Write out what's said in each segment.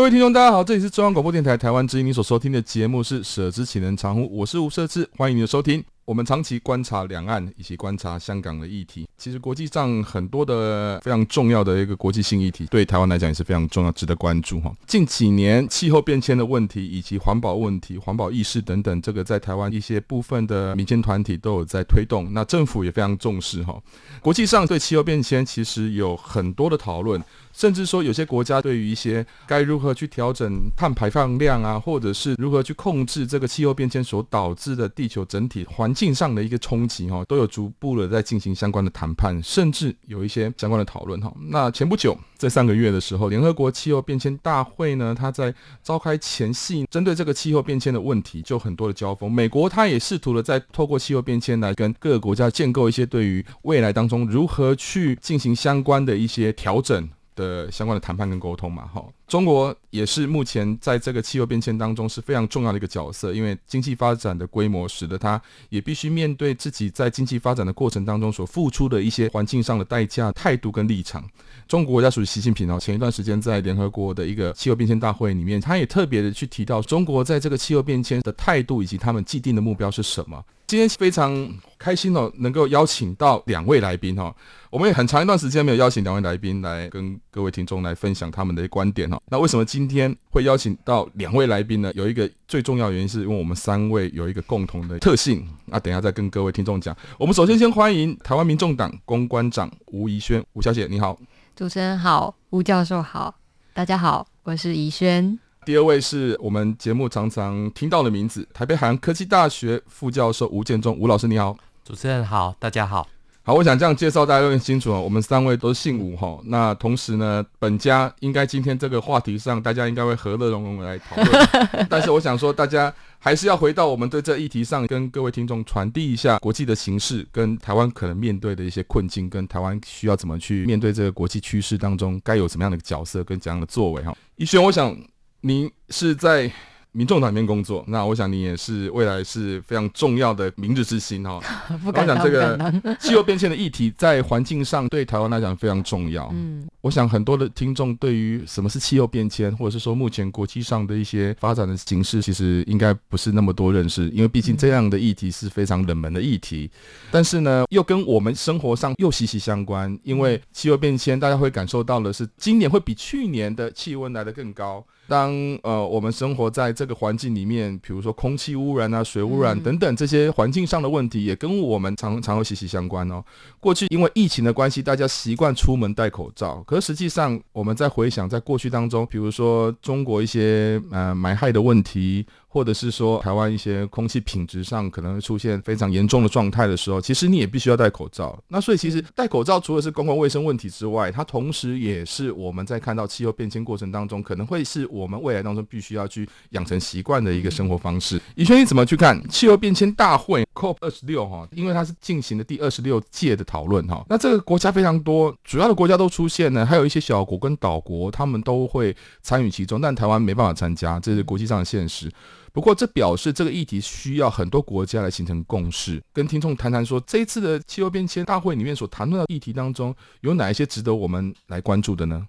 各位听众，大家好，这里是中央广播电台台湾之音，你所收听的节目是《舍之岂能藏乎》，我是吴瑟智，欢迎你的收听。我们长期观察两岸以及观察香港的议题，其实国际上很多的非常重要的一个国际性议题，对台湾来讲也是非常重要、值得关注哈。近几年气候变迁的问题以及环保问题、环保意识等等，这个在台湾一些部分的民间团体都有在推动，那政府也非常重视哈。国际上对气候变迁其实有很多的讨论。甚至说，有些国家对于一些该如何去调整碳排放量啊，或者是如何去控制这个气候变迁所导致的地球整体环境上的一个冲击，哈，都有逐步的在进行相关的谈判，甚至有一些相关的讨论，哈。那前不久，在上个月的时候，联合国气候变迁大会呢，它在召开前夕，针对这个气候变迁的问题，就很多的交锋。美国它也试图的在透过气候变迁来跟各个国家建构一些对于未来当中如何去进行相关的一些调整。的相关的谈判跟沟通嘛，哈，中国也是目前在这个气候变迁当中是非常重要的一个角色，因为经济发展的规模使得它也必须面对自己在经济发展的过程当中所付出的一些环境上的代价、态度跟立场。中国国家主席习近平哦，前一段时间在联合国的一个气候变迁大会里面，他也特别的去提到中国在这个气候变迁的态度以及他们既定的目标是什么。今天非常开心哦，能够邀请到两位来宾哈。我们也很长一段时间没有邀请两位来宾来跟各位听众来分享他们的观点哈。那为什么今天会邀请到两位来宾呢？有一个最重要原因是因为我们三位有一个共同的特性。那等一下再跟各位听众讲。我们首先先欢迎台湾民众党公关长吴怡萱，吴小姐你好。主持人好，吴教授好，大家好，我是怡萱。第二位是我们节目常常听到的名字，台北海洋科技大学副教授吴建中，吴老师你好。主持人好，大家好。好，我想这样介绍大家都很清楚哦。我们三位都姓吴哈，那同时呢，本家应该今天这个话题上，大家应该会和乐融融来讨论。但是我想说，大家还是要回到我们对这议题上，跟各位听众传递一下国际的形势，跟台湾可能面对的一些困境，跟台湾需要怎么去面对这个国际趋势当中，该有什么样的角色跟怎样的作为哈。一轩，我想。您是在民众党里面工作，那我想你也是未来是非常重要的明日之星哈。我讲这个 气候变迁的议题在环境上对台湾来讲非常重要。嗯，我想很多的听众对于什么是气候变迁，或者是说目前国际上的一些发展的形势，其实应该不是那么多认识，因为毕竟这样的议题是非常冷门的议题。但是呢，又跟我们生活上又息息相关，因为气候变迁，大家会感受到的是今年会比去年的气温来得更高。当呃我们生活在这个环境里面，比如说空气污染啊、水污染等等这些环境上的问题，也跟我们常常会息息相关哦。过去因为疫情的关系，大家习惯出门戴口罩，可是实际上我们在回想在过去当中，比如说中国一些呃埋害的问题。或者是说台湾一些空气品质上可能会出现非常严重的状态的时候，其实你也必须要戴口罩。那所以其实戴口罩除了是公共卫生问题之外，它同时也是我们在看到气候变迁过程当中，可能会是我们未来当中必须要去养成习惯的一个生活方式。以轩，你怎么去看气候变迁大会 COP 二十六哈？因为它是进行的第二十六届的讨论哈。那这个国家非常多，主要的国家都出现了，还有一些小国跟岛国，他们都会参与其中，但台湾没办法参加，这是国际上的现实。不过，这表示这个议题需要很多国家来形成共识，跟听众谈谈说，这一次的气候变迁大会里面所谈论的议题当中，有哪一些值得我们来关注的呢？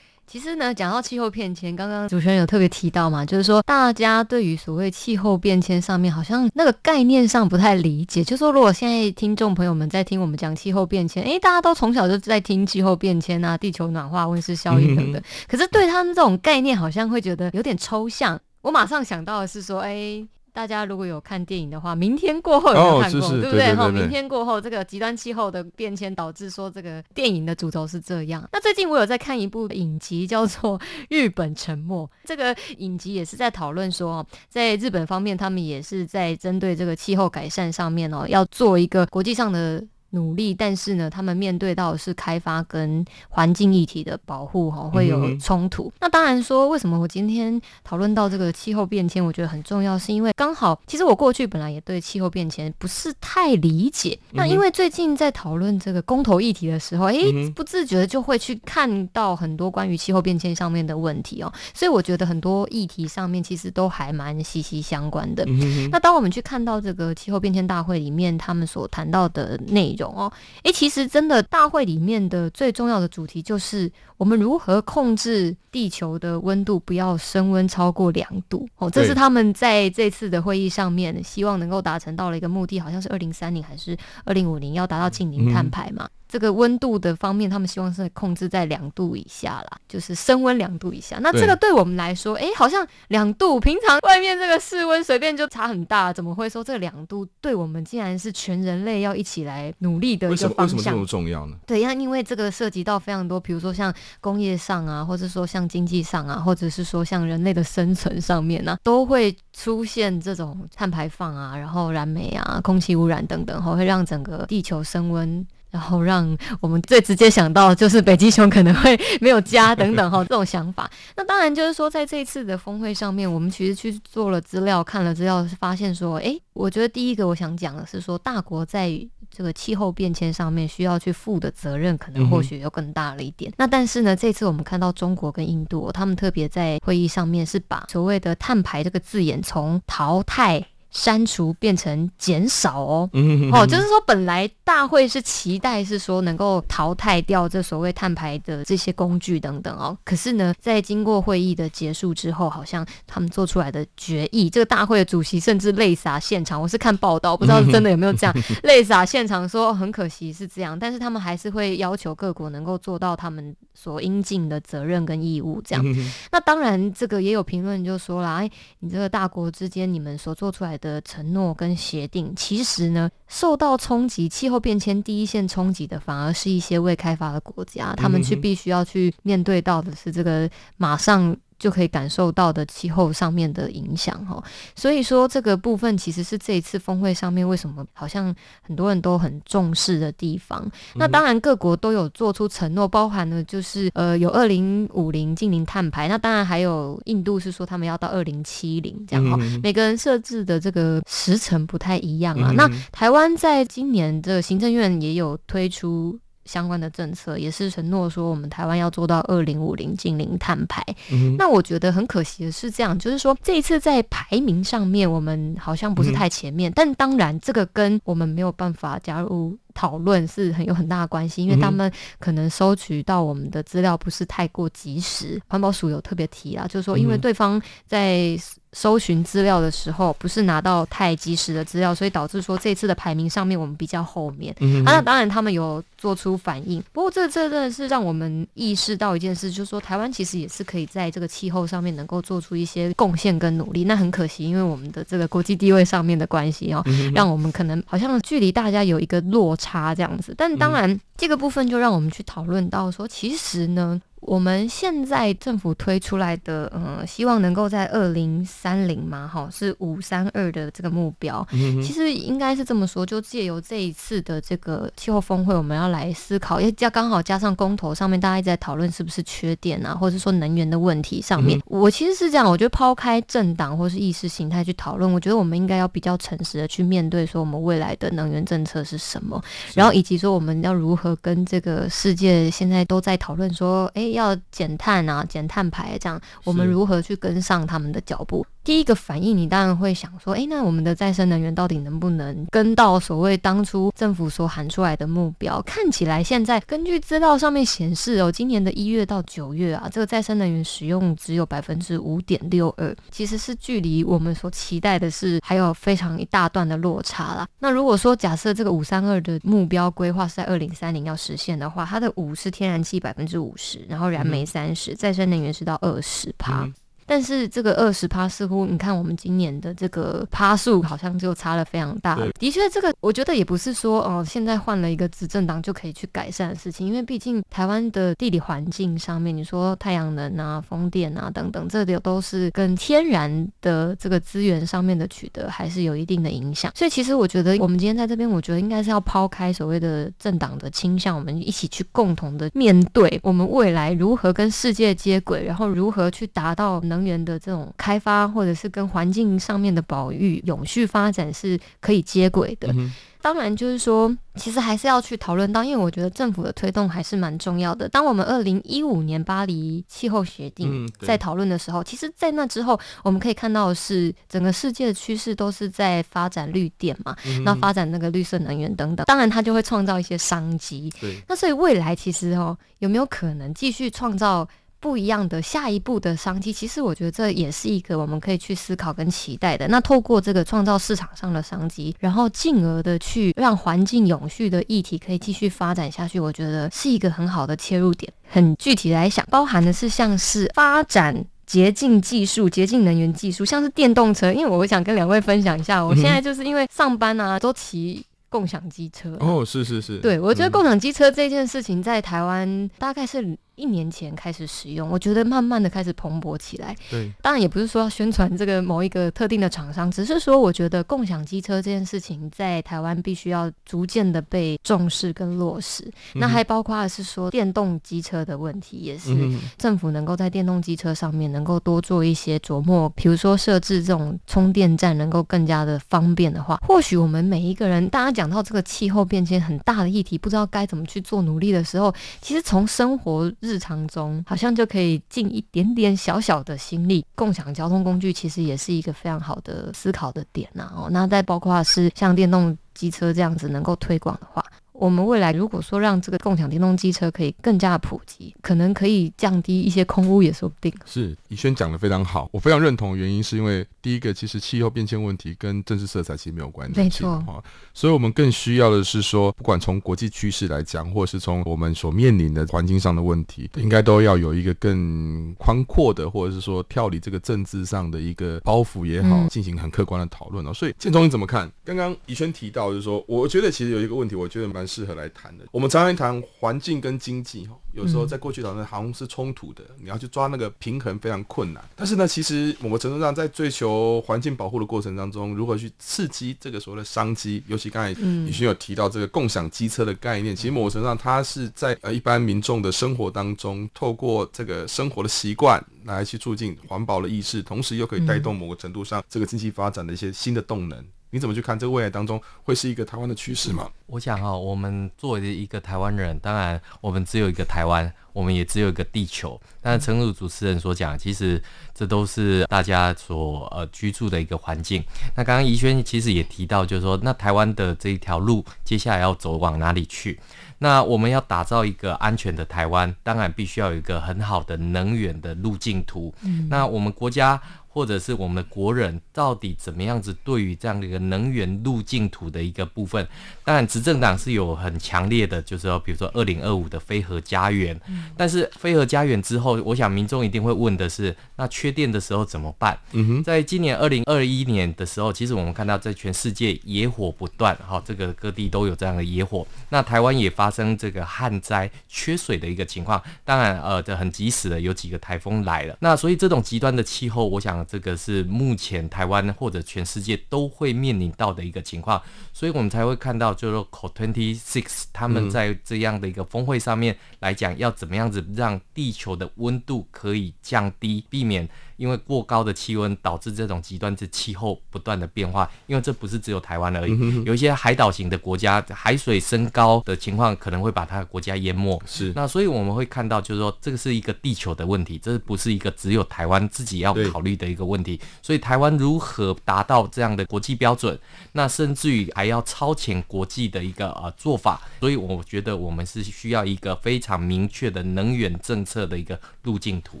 其实呢，讲到气候变迁，刚刚主持人有特别提到嘛，就是说大家对于所谓气候变迁上面，好像那个概念上不太理解。就是说如果现在听众朋友们在听我们讲气候变迁，诶，大家都从小就在听气候变迁啊、地球暖化、温室效应等等，可是对他们这种概念，好像会觉得有点抽象。我马上想到的是说，哎，大家如果有看电影的话，明天过后有没有看过？哦、是是对不对？哈，明天过后，这个极端气候的变迁导致说这个电影的主轴是这样。那最近我有在看一部影集，叫做《日本沉没》。这个影集也是在讨论说，在日本方面，他们也是在针对这个气候改善上面哦，要做一个国际上的。努力，但是呢，他们面对到的是开发跟环境议题的保护，哈，会有冲突。嗯、那当然说，为什么我今天讨论到这个气候变迁，我觉得很重要，是因为刚好，其实我过去本来也对气候变迁不是太理解。嗯、那因为最近在讨论这个公投议题的时候，诶、欸，不自觉的就会去看到很多关于气候变迁上面的问题哦。所以我觉得很多议题上面其实都还蛮息息相关的。嗯、那当我们去看到这个气候变迁大会里面他们所谈到的内容。哦，诶，其实真的大会里面的最重要的主题就是我们如何控制地球的温度不要升温超过两度。哦，这是他们在这次的会议上面希望能够达成到了一个目的，好像是二零三零还是二零五零要达到近零碳排嘛。嗯这个温度的方面，他们希望是控制在两度以下啦，就是升温两度以下。那这个对我们来说，哎，好像两度，平常外面这个室温随便就差很大，怎么会说这两度对我们竟然是全人类要一起来努力的一个方向？为什么这么重要呢？对，因为因为这个涉及到非常多，比如说像工业上啊，或者说像经济上啊，或者是说像人类的生存上面呢、啊，都会出现这种碳排放啊，然后燃煤啊，空气污染等等，会让整个地球升温。然后让我们最直接想到就是北极熊可能会没有家等等哈，这种想法。那当然就是说，在这一次的峰会上面，我们其实去做了资料，看了资料，发现说，诶，我觉得第一个我想讲的是说，大国在这个气候变迁上面需要去负的责任，可能或许又更大了一点。嗯、那但是呢，这次我们看到中国跟印度，他们特别在会议上面是把所谓的碳排这个字眼从淘汰。删除变成减少哦，哦，就是说本来大会是期待是说能够淘汰掉这所谓碳排的这些工具等等哦，可是呢，在经过会议的结束之后，好像他们做出来的决议，这个大会的主席甚至泪洒现场，我是看报道，不知道是真的有没有这样 泪洒现场说很可惜是这样，但是他们还是会要求各国能够做到他们所应尽的责任跟义务这样。那当然，这个也有评论就说了，哎，你这个大国之间你们所做出来的。的承诺跟协定，其实呢，受到冲击、气候变迁第一线冲击的，反而是一些未开发的国家，他们去必须要去面对到的是这个马上。就可以感受到的气候上面的影响哈，所以说这个部分其实是这一次峰会上面为什么好像很多人都很重视的地方。那当然各国都有做出承诺，包含了就是呃有二零五零净零碳排，那当然还有印度是说他们要到二零七零这样哈，每个人设置的这个时程不太一样啊。那台湾在今年的行政院也有推出。相关的政策也是承诺说，我们台湾要做到二零五零近零碳排。嗯、那我觉得很可惜的是，这样就是说，这一次在排名上面，我们好像不是太前面。嗯、但当然，这个跟我们没有办法加入讨论是很有很大的关系，因为他们可能收取到我们的资料不是太过及时。环保署有特别提啊，就是说，因为对方在。搜寻资料的时候，不是拿到太及时的资料，所以导致说这次的排名上面我们比较后面。嗯、啊，那当然他们有做出反应，不过这这真的是让我们意识到一件事，就是说台湾其实也是可以在这个气候上面能够做出一些贡献跟努力。那很可惜，因为我们的这个国际地位上面的关系哦，嗯、让我们可能好像距离大家有一个落差这样子。但当然，这个部分就让我们去讨论到说，其实呢。我们现在政府推出来的，呃，希望能够在二零三零嘛，哈，是五三二的这个目标。嗯、其实应该是这么说，就借由这一次的这个气候峰会，我们要来思考，也加刚好加上公投上面，大家一直在讨论是不是缺电啊，或者说能源的问题上面。嗯、我其实是这样，我觉得抛开政党或是意识形态去讨论，我觉得我们应该要比较诚实的去面对，说我们未来的能源政策是什么，然后以及说我们要如何跟这个世界现在都在讨论说，哎。要减碳啊，减碳排这样，我们如何去跟上他们的脚步？第一个反应，你当然会想说，诶，那我们的再生能源到底能不能跟到所谓当初政府所喊出来的目标？看起来现在根据资料上面显示哦，今年的一月到九月啊，这个再生能源使用只有百分之五点六二，其实是距离我们所期待的是还有非常一大段的落差啦。那如果说假设这个五三二的目标规划是在二零三零要实现的话，它的五是天然气百分之五十，然后燃煤三十，再生能源是到二十趴。但是这个二十趴似乎你看我们今年的这个趴数好像就差了非常大。的确，这个我觉得也不是说哦，现在换了一个执政党就可以去改善的事情，因为毕竟台湾的地理环境上面，你说太阳能啊、风电啊等等，这里都是跟天然的这个资源上面的取得还是有一定的影响。所以其实我觉得我们今天在这边，我觉得应该是要抛开所谓的政党的倾向，我们一起去共同的面对我们未来如何跟世界接轨，然后如何去达到能源的这种开发，或者是跟环境上面的保育、永续发展是可以接轨的。嗯当然，就是说，其实还是要去讨论到，因为我觉得政府的推动还是蛮重要的。当我们二零一五年巴黎气候协定在讨论的时候，其实，在那之后，我们可以看到的是整个世界的趋势都是在发展绿电嘛，那发展那个绿色能源等等。当然，它就会创造一些商机。那所以未来其实哦，有没有可能继续创造？不一样的下一步的商机，其实我觉得这也是一个我们可以去思考跟期待的。那透过这个创造市场上的商机，然后进而的去让环境永续的议题可以继续发展下去，我觉得是一个很好的切入点。很具体来想，包含的是像是发展洁净技术、洁净能源技术，像是电动车。因为我想跟两位分享一下，我现在就是因为上班啊都骑共享机车。哦，是是是，对，我觉得共享机车这件事情在台湾大概是。一年前开始使用，我觉得慢慢的开始蓬勃起来。对，当然也不是说要宣传这个某一个特定的厂商，只是说我觉得共享机车这件事情在台湾必须要逐渐的被重视跟落实。嗯、那还包括的是说电动机车的问题，也是政府能够在电动机车上面能够多做一些琢磨，比如说设置这种充电站能够更加的方便的话，或许我们每一个人，大家讲到这个气候变迁很大的议题，不知道该怎么去做努力的时候，其实从生活。日常中好像就可以尽一点点小小的心力，共享交通工具其实也是一个非常好的思考的点呐。哦，那再包括是像电动机车这样子能够推广的话。我们未来如果说让这个共享电动机车可以更加普及，可能可以降低一些空污也说不定。是宜轩讲的非常好，我非常认同。原因是因为第一个，其实气候变迁问题跟政治色彩其实没有关系，没错哈。所以我们更需要的是说，不管从国际趋势来讲，或是从我们所面临的环境上的问题，应该都要有一个更宽阔的，或者是说跳离这个政治上的一个包袱也好，进行很客观的讨论哦。所以建忠你怎么看？刚刚宜轩提到就是说，我觉得其实有一个问题，我觉得蛮。适合来谈的，我们常常谈环境跟经济哈，有时候在过去讨论好像是冲突的，你要去抓那个平衡非常困难。但是呢，其实某个程度上，在追求环境保护的过程当中，如何去刺激这个所谓的商机，尤其刚才宜萱有提到这个共享机车的概念，其实某个程度上，它是在呃一般民众的生活当中，透过这个生活的习惯来去促进环保的意识，同时又可以带动某个程度上这个经济发展的一些新的动能。你怎么去看这个未来当中会是一个台湾的趋势吗？我想哈，我们作为一个台湾人，当然我们只有一个台湾，我们也只有一个地球。但是，诚如主持人所讲，其实这都是大家所呃居住的一个环境。那刚刚宜萱其实也提到，就是说，那台湾的这一条路接下来要走往哪里去？那我们要打造一个安全的台湾，当然必须要有一个很好的能源的路径图。嗯，那我们国家。或者是我们的国人到底怎么样子对于这样的一个能源路径图的一个部分，当然执政党是有很强烈的，就是说，比如说二零二五的非核家园，但是非核家园之后，我想民众一定会问的是，那缺电的时候怎么办？嗯哼，在今年二零二一年的时候，其实我们看到在全世界野火不断，哈，这个各地都有这样的野火，那台湾也发生这个旱灾、缺水的一个情况，当然，呃，这很及时的有几个台风来了，那所以这种极端的气候，我想。这个是目前台湾或者全世界都会面临到的一个情况，所以我们才会看到，就是说 COP26 他们在这样的一个峰会上面来讲，要怎么样子让地球的温度可以降低，避免。因为过高的气温导致这种极端的气候不断的变化，因为这不是只有台湾而已，有一些海岛型的国家，海水升高的情况可能会把它的国家淹没。是，那所以我们会看到，就是说这个是一个地球的问题，这不是一个只有台湾自己要考虑的一个问题。所以台湾如何达到这样的国际标准，那甚至于还要超前国际的一个呃做法。所以我觉得我们是需要一个非常明确的能源政策的一个路径图。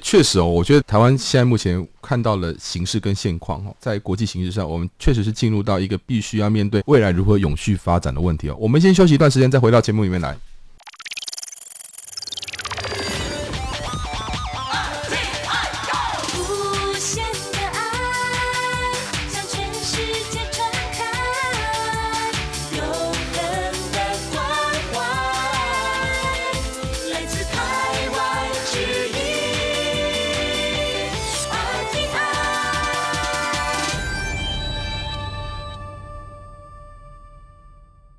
确实哦，我觉得台湾现在。目前看到了形势跟现况哦，在国际形势上，我们确实是进入到一个必须要面对未来如何永续发展的问题哦。我们先休息一段时间，再回到节目里面来。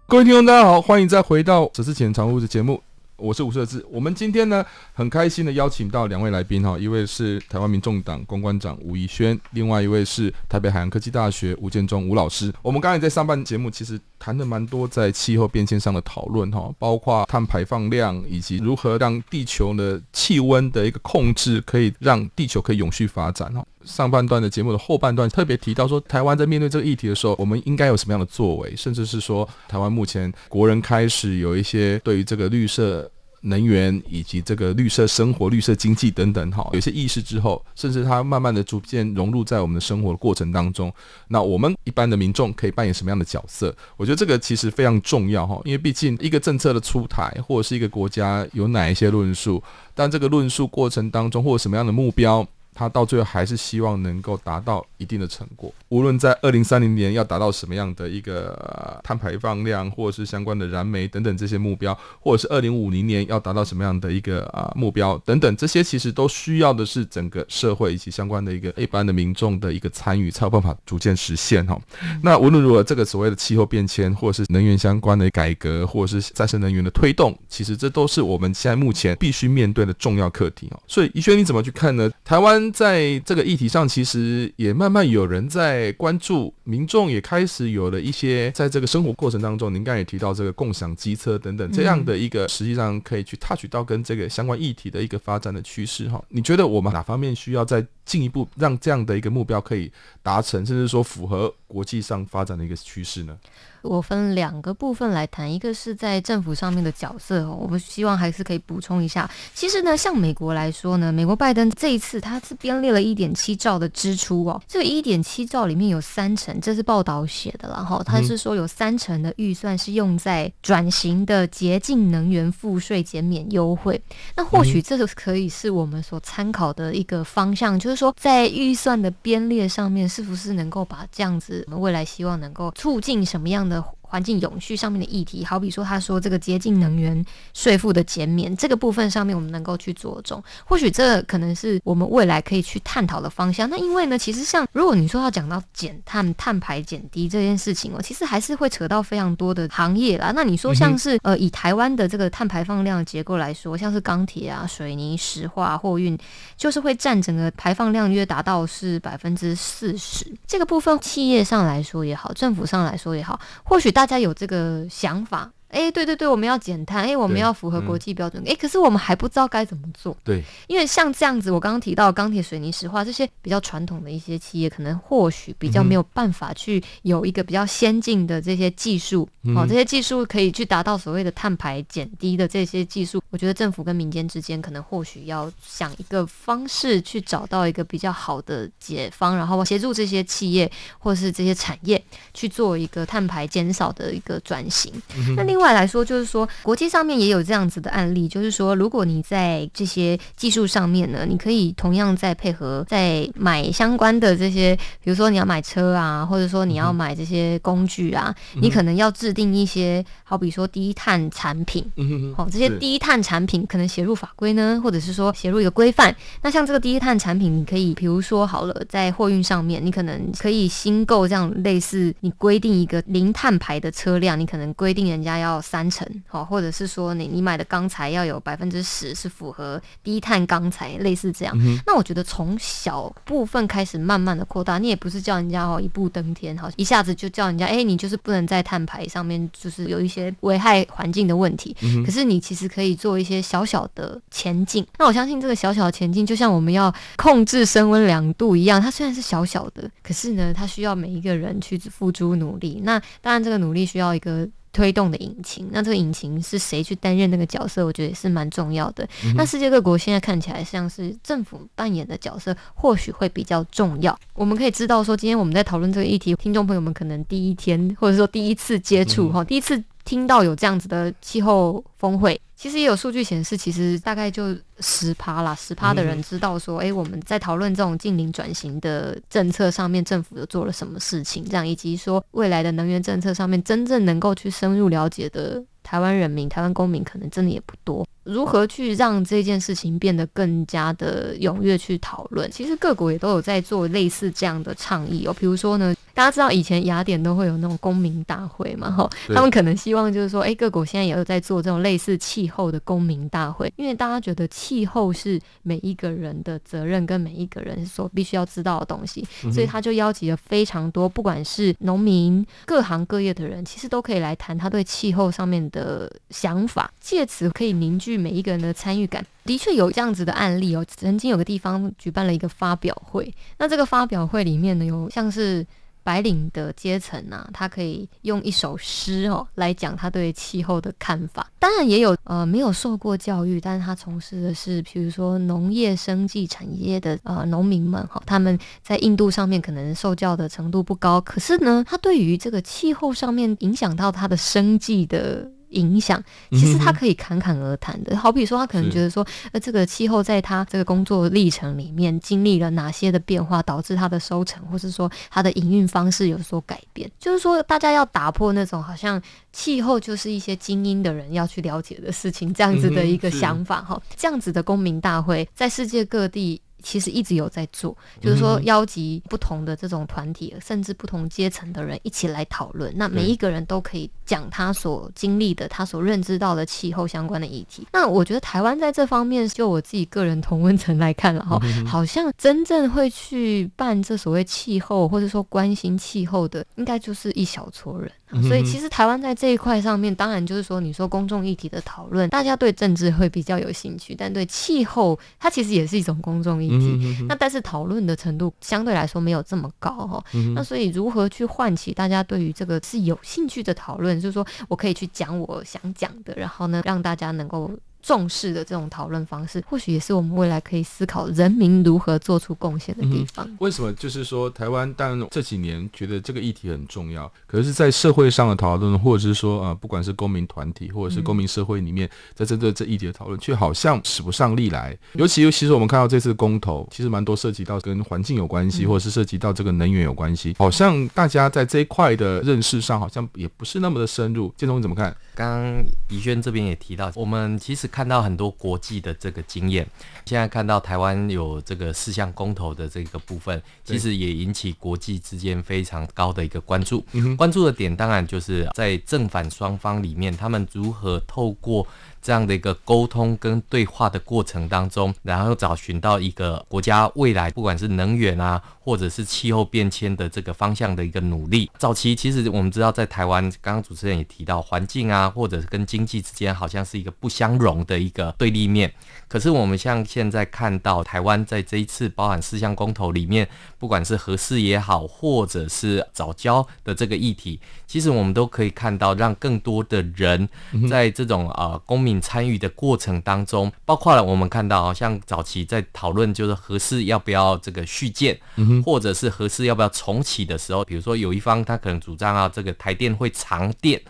各位听众，大家好，欢迎再回到《这之前常务的节目。我是吴设志，我们今天呢很开心的邀请到两位来宾哈，一位是台湾民众党公关长吴怡轩，另外一位是台北海洋科技大学吴建中吴老师。我们刚才在上半节目其实谈了蛮多在气候变迁上的讨论哈，包括碳排放量以及如何让地球的气温的一个控制，可以让地球可以永续发展哈。上半段的节目的后半段特别提到说，台湾在面对这个议题的时候，我们应该有什么样的作为，甚至是说，台湾目前国人开始有一些对于这个绿色能源以及这个绿色生活、绿色经济等等，哈，有些意识之后，甚至它慢慢的逐渐融入在我们的生活的过程当中。那我们一般的民众可以扮演什么样的角色？我觉得这个其实非常重要，哈，因为毕竟一个政策的出台，或者是一个国家有哪一些论述，但这个论述过程当中，或者什么样的目标。他到最后还是希望能够达到一定的成果，无论在二零三零年要达到什么样的一个碳排放量，或者是相关的燃煤等等这些目标，或者是二零五零年要达到什么样的一个啊目标等等，这些其实都需要的是整个社会以及相关的一个一般的民众的一个参与，才有办法逐渐实现哈。那无论如何，这个所谓的气候变迁，或者是能源相关的改革，或者是再生能源的推动，其实这都是我们现在目前必须面对的重要课题哦。所以，宜轩你怎么去看呢？台湾。在这个议题上，其实也慢慢有人在关注，民众也开始有了一些，在这个生活过程当中，您刚才也提到这个共享机车等等这样的一个，实际上可以去 touch 到跟这个相关议题的一个发展的趋势哈。你觉得我们哪方面需要在进一步让这样的一个目标可以达成，甚至说符合国际上发展的一个趋势呢？我分两个部分来谈，一个是在政府上面的角色哦，我们希望还是可以补充一下。其实呢，像美国来说呢，美国拜登这一次他是编列了一点七兆的支出哦，这个一点七兆里面有三成，这是报道写的，然后他是说有三成的预算是用在转型的洁净能源赋税减免优惠。那或许这个可以是我们所参考的一个方向，就是说在预算的编列上面，是不是能够把这样子，我们未来希望能够促进什么样的？环境永续上面的议题，好比说他说这个洁净能源税负的减免这个部分上面，我们能够去着重，或许这可能是我们未来可以去探讨的方向。那因为呢，其实像如果你说要讲到减碳、碳排减低这件事情哦，其实还是会扯到非常多的行业啦。那你说像是呃，以台湾的这个碳排放量的结构来说，像是钢铁啊、水泥、石化、货运，就是会占整个排放量约达到是百分之四十。这个部分企业上来说也好，政府上来说也好，或许大家有这个想法。哎、欸，对对对，我们要减碳，哎，我们要符合国际标准，哎、嗯，可是我们还不知道该怎么做。对，因为像这样子，我刚刚提到钢铁、水泥、石化这些比较传统的一些企业，可能或许比较没有办法去有一个比较先进的这些技术，嗯、哦，这些技术可以去达到所谓的碳排减低的这些技术，我觉得政府跟民间之间可能或许要想一个方式去找到一个比较好的解方，然后协助这些企业或是这些产业去做一个碳排减少的一个转型。嗯、那另另外来说，就是说国际上面也有这样子的案例，就是说，如果你在这些技术上面呢，你可以同样在配合，在买相关的这些，比如说你要买车啊，或者说你要买这些工具啊，嗯、你可能要制定一些，好比说低碳产品，嗯好，这些低碳产品可能写入法规呢，或者是说写入一个规范。那像这个低碳产品，你可以比如说好了，在货运上面，你可能可以新购这样类似，你规定一个零碳排的车辆，你可能规定人家要。到三成，好，或者是说你你买的钢材要有百分之十是符合低碳钢材，类似这样。嗯、那我觉得从小部分开始慢慢的扩大，你也不是叫人家哦一步登天，好一下子就叫人家，哎、欸，你就是不能在碳排上面就是有一些危害环境的问题。嗯、可是你其实可以做一些小小的前进。那我相信这个小小的前进，就像我们要控制升温两度一样，它虽然是小小的，可是呢，它需要每一个人去付诸努力。那当然，这个努力需要一个。推动的引擎，那这个引擎是谁去担任那个角色？我觉得也是蛮重要的。嗯、那世界各国现在看起来像是政府扮演的角色，或许会比较重要。我们可以知道说，今天我们在讨论这个议题，听众朋友们可能第一天或者说第一次接触哈、嗯，第一次听到有这样子的气候峰会。其实也有数据显示，其实大概就十趴啦，十趴的人知道说，哎、欸，我们在讨论这种近邻转型的政策上面，政府有做了什么事情，这样以及说未来的能源政策上面，真正能够去深入了解的。台湾人民、台湾公民可能真的也不多，如何去让这件事情变得更加的踊跃去讨论？其实各国也都有在做类似这样的倡议哦。比如说呢，大家知道以前雅典都会有那种公民大会嘛，哈，他们可能希望就是说，哎、欸，各国现在也有在做这种类似气候的公民大会，因为大家觉得气候是每一个人的责任跟每一个人所必须要知道的东西，所以他就邀集了非常多，不管是农民、各行各业的人，其实都可以来谈他对气候上面的想法，借此可以凝聚每一个人的参与感。的确有这样子的案例哦，曾经有个地方举办了一个发表会，那这个发表会里面呢，有像是白领的阶层啊，他可以用一首诗哦来讲他对气候的看法。当然也有呃没有受过教育，但是他从事的是比如说农业生计产业的呃农民们哈，他们在印度上面可能受教的程度不高，可是呢，他对于这个气候上面影响到他的生计的。影响其实他可以侃侃而谈的，好比说他可能觉得说，呃，这个气候在他这个工作历程里面经历了哪些的变化，导致他的收成或是说他的营运方式有所改变。就是说，大家要打破那种好像气候就是一些精英的人要去了解的事情这样子的一个想法哈。这样子的公民大会在世界各地。其实一直有在做，就是说邀集不同的这种团体，甚至不同阶层的人一起来讨论。那每一个人都可以讲他所经历的、他所认知到的气候相关的议题。那我觉得台湾在这方面，就我自己个人同温层来看了哈，好像真正会去办这所谓气候或者说关心气候的，应该就是一小撮人。所以其实台湾在这一块上面，当然就是说，你说公众议题的讨论，大家对政治会比较有兴趣，但对气候，它其实也是一种公众议题。那但是讨论的程度相对来说没有这么高哈。那所以如何去唤起大家对于这个是有兴趣的讨论，就是说我可以去讲我想讲的，然后呢，让大家能够。重视的这种讨论方式，或许也是我们未来可以思考人民如何做出贡献的地方。嗯。为什么？就是说，台湾当然这几年觉得这个议题很重要，可是，在社会上的讨论，或者是说啊，不管是公民团体，或者是公民社会里面，在针对这议题的讨论，却好像使不上力来。尤其，尤其是我们看到这次公投，其实蛮多涉及到跟环境有关系，或者是涉及到这个能源有关系，好像大家在这一块的认识上，好像也不是那么的深入。建中你怎么看？刚刚宜轩这边也提到，我们其实看到很多国际的这个经验，现在看到台湾有这个四项公投的这个部分，其实也引起国际之间非常高的一个关注。关注的点当然就是在正反双方里面，他们如何透过。这样的一个沟通跟对话的过程当中，然后找寻到一个国家未来，不管是能源啊，或者是气候变迁的这个方向的一个努力。早期其实我们知道，在台湾，刚刚主持人也提到，环境啊，或者是跟经济之间，好像是一个不相容的一个对立面。可是我们像现在看到台湾在这一次包含四项公投里面，不管是合适也好，或者是早教的这个议题，其实我们都可以看到，让更多的人在这种呃公民参与的过程当中，包括了我们看到，像早期在讨论就是合适要不要这个续建，或者是合适要不要重启的时候，比如说有一方他可能主张啊，这个台电会长电，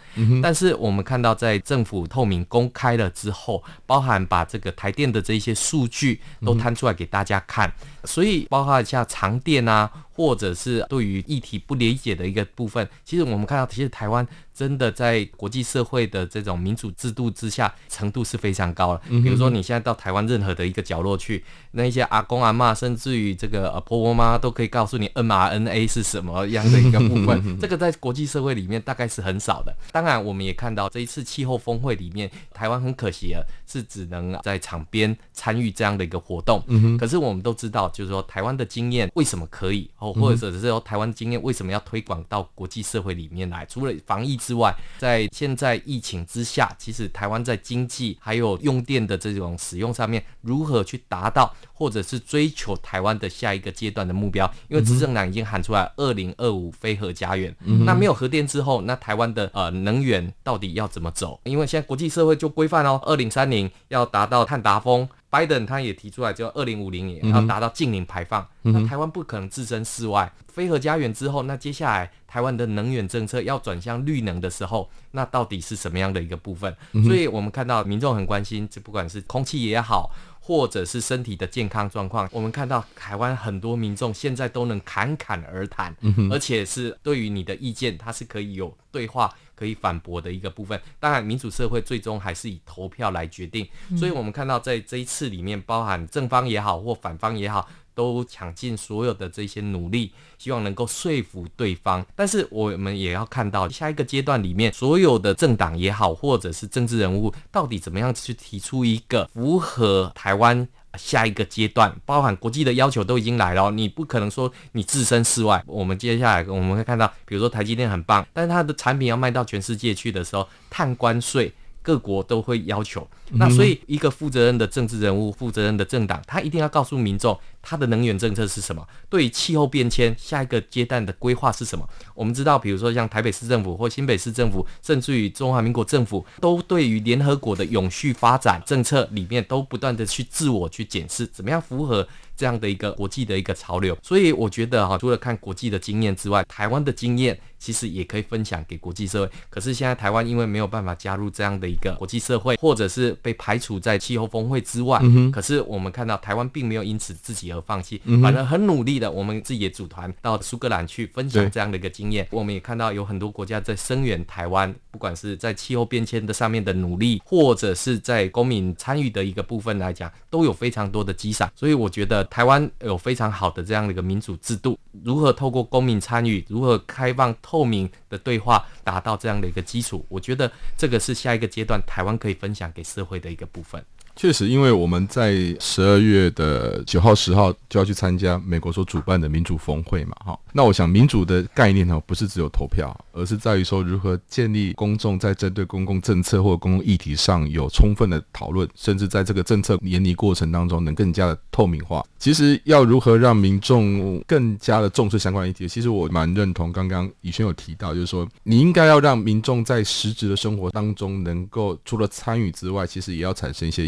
但是我们看到在政府透明公开了之后，包含把这个台电的这些数据都摊出来给大家看，所以包括像长电啊。或者是对于议题不理解的一个部分，其实我们看到，其实台湾真的在国际社会的这种民主制度之下，程度是非常高了。比如说，你现在到台湾任何的一个角落去，那一些阿公阿妈，甚至于这个婆婆妈妈，都可以告诉你 mRNA 是什么样的一个部分。这个在国际社会里面大概是很少的。当然，我们也看到这一次气候峰会里面，台湾很可惜了，是只能在场边参与这样的一个活动。可是我们都知道，就是说台湾的经验为什么可以？或者是说台湾经验为什么要推广到国际社会里面来？除了防疫之外，在现在疫情之下，其实台湾在经济还有用电的这种使用上面，如何去达到或者是追求台湾的下一个阶段的目标？因为执政党已经喊出来二零二五非核家园，那没有核电之后，那台湾的呃能源到底要怎么走？因为现在国际社会就规范哦，二零三零要达到碳达峰。拜登他也提出来，就二零五零年要达到净零排放。嗯、那台湾不可能置身事外，非核家园之后，那接下来台湾的能源政策要转向绿能的时候，那到底是什么样的一个部分？嗯、所以我们看到民众很关心，这不管是空气也好，或者是身体的健康状况，我们看到台湾很多民众现在都能侃侃而谈，嗯、而且是对于你的意见，它是可以有对话。可以反驳的一个部分，当然民主社会最终还是以投票来决定，所以我们看到在这一次里面，包含正方也好或反方也好。都抢尽所有的这些努力，希望能够说服对方。但是我们也要看到下一个阶段里面，所有的政党也好，或者是政治人物，到底怎么样去提出一个符合台湾下一个阶段，包含国际的要求都已经来了，你不可能说你置身事外。我们接下来我们会看到，比如说台积电很棒，但是它的产品要卖到全世界去的时候，碳关税。各国都会要求，那所以一个负责任的政治人物、负责任的政党，他一定要告诉民众，他的能源政策是什么？对于气候变迁下一个阶段的规划是什么？我们知道，比如说像台北市政府或新北市政府，甚至于中华民国政府，都对于联合国的永续发展政策里面，都不断的去自我去检视，怎么样符合这样的一个国际的一个潮流。所以我觉得哈，除了看国际的经验之外，台湾的经验。其实也可以分享给国际社会，可是现在台湾因为没有办法加入这样的一个国际社会，或者是被排除在气候峰会之外。嗯、可是我们看到台湾并没有因此自己而放弃，嗯、反而很努力的，我们自己也组团到苏格兰去分享这样的一个经验。我们也看到有很多国家在声援台湾，不管是在气候变迁的上面的努力，或者是在公民参与的一个部分来讲，都有非常多的积赏。所以我觉得台湾有非常好的这样的一个民主制度，如何透过公民参与，如何开放。透明的对话，达到这样的一个基础，我觉得这个是下一个阶段台湾可以分享给社会的一个部分。确实，因为我们在十二月的九号、十号就要去参加美国所主办的民主峰会嘛，哈。那我想，民主的概念呢，不是只有投票，而是在于说如何建立公众在针对公共政策或公共议题上有充分的讨论，甚至在这个政策研拟过程当中能更加的透明化。其实要如何让民众更加的重视相关议题，其实我蛮认同刚刚以轩有提到，就是说你应该要让民众在实质的生活当中能够除了参与之外，其实也要产生一些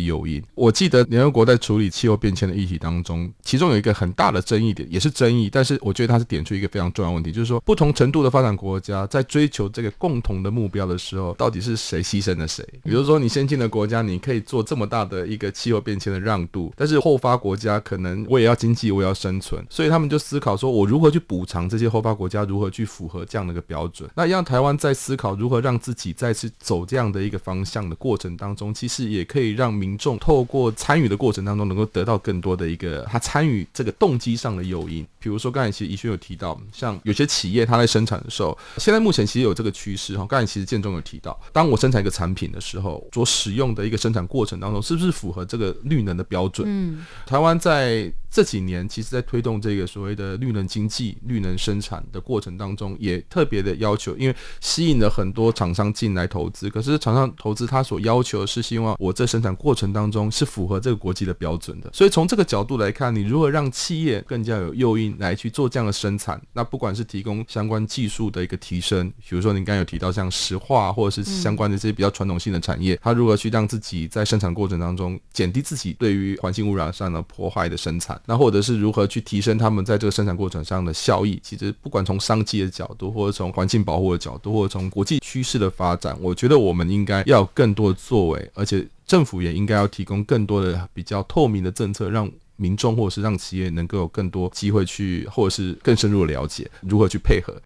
我记得联合国在处理气候变迁的议题当中，其中有一个很大的争议点，也是争议，但是我觉得它是点出一个非常重要问题，就是说不同程度的发展国家在追求这个共同的目标的时候，到底是谁牺牲了谁？比如说你先进的国家，你可以做这么大的一个气候变迁的让渡，但是后发国家可能我也要经济，我也要生存，所以他们就思考说，我如何去补偿这些后发国家，如何去符合这样的一个标准？那让台湾在思考如何让自己再次走这样的一个方向的过程当中，其实也可以让民众。透过参与的过程当中，能够得到更多的一个他参与这个动机上的诱因。比如说，刚才其实宜轩有提到，像有些企业它在生产的时候，现在目前其实有这个趋势哈。刚才其实建中有提到，当我生产一个产品的时候，所使用的一个生产过程当中，是不是符合这个绿能的标准？嗯，台湾在这几年，其实在推动这个所谓的绿能经济、绿能生产的过程当中，也特别的要求，因为吸引了很多厂商进来投资。可是厂商投资，他所要求是希望我在生产过程当中是符合这个国际的标准的。所以从这个角度来看，你如何让企业更加有诱因？来去做这样的生产，那不管是提供相关技术的一个提升，比如说您刚有提到像石化或者是相关的这些比较传统性的产业，它如何去让自己在生产过程当中减低自己对于环境污染上的破坏的生产，那或者是如何去提升他们在这个生产过程上的效益？其实不管从商机的角度，或者从环境保护的角度，或者从国际趋势的发展，我觉得我们应该要更多的作为，而且政府也应该要提供更多的比较透明的政策，让。民众或者是让企业能够有更多机会去，或者是更深入的了解如何去配合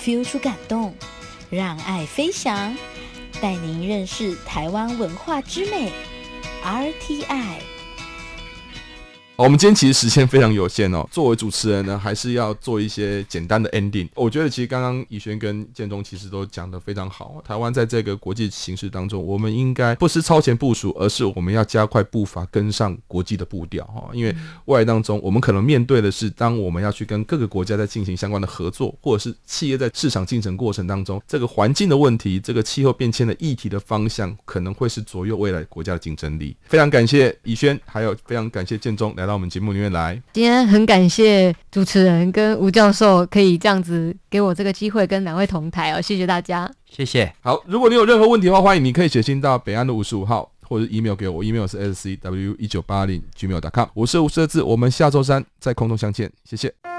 ，feel 出感动，让爱飞翔，带您认识台湾文化之美，RTI。我们今天其实时间非常有限哦。作为主持人呢，还是要做一些简单的 ending。我觉得其实刚刚以轩跟建中其实都讲得非常好。台湾在这个国际形势当中，我们应该不是超前部署，而是我们要加快步伐，跟上国际的步调哈。因为未来当中，我们可能面对的是，当我们要去跟各个国家在进行相关的合作，或者是企业在市场竞争过程当中，这个环境的问题，这个气候变迁的议题的方向，可能会是左右未来国家的竞争力。非常感谢以轩，还有非常感谢建中来。来到我们节目里面来。今天很感谢主持人跟吴教授可以这样子给我这个机会跟两位同台哦，谢谢大家，谢谢。好，如果你有任何问题的话，欢迎你可以写信到北安路五十五号，或者 email 给我，email 是 scw 一九八零 gmail.com。我是吴设志，我们下周三在空中相见，谢谢。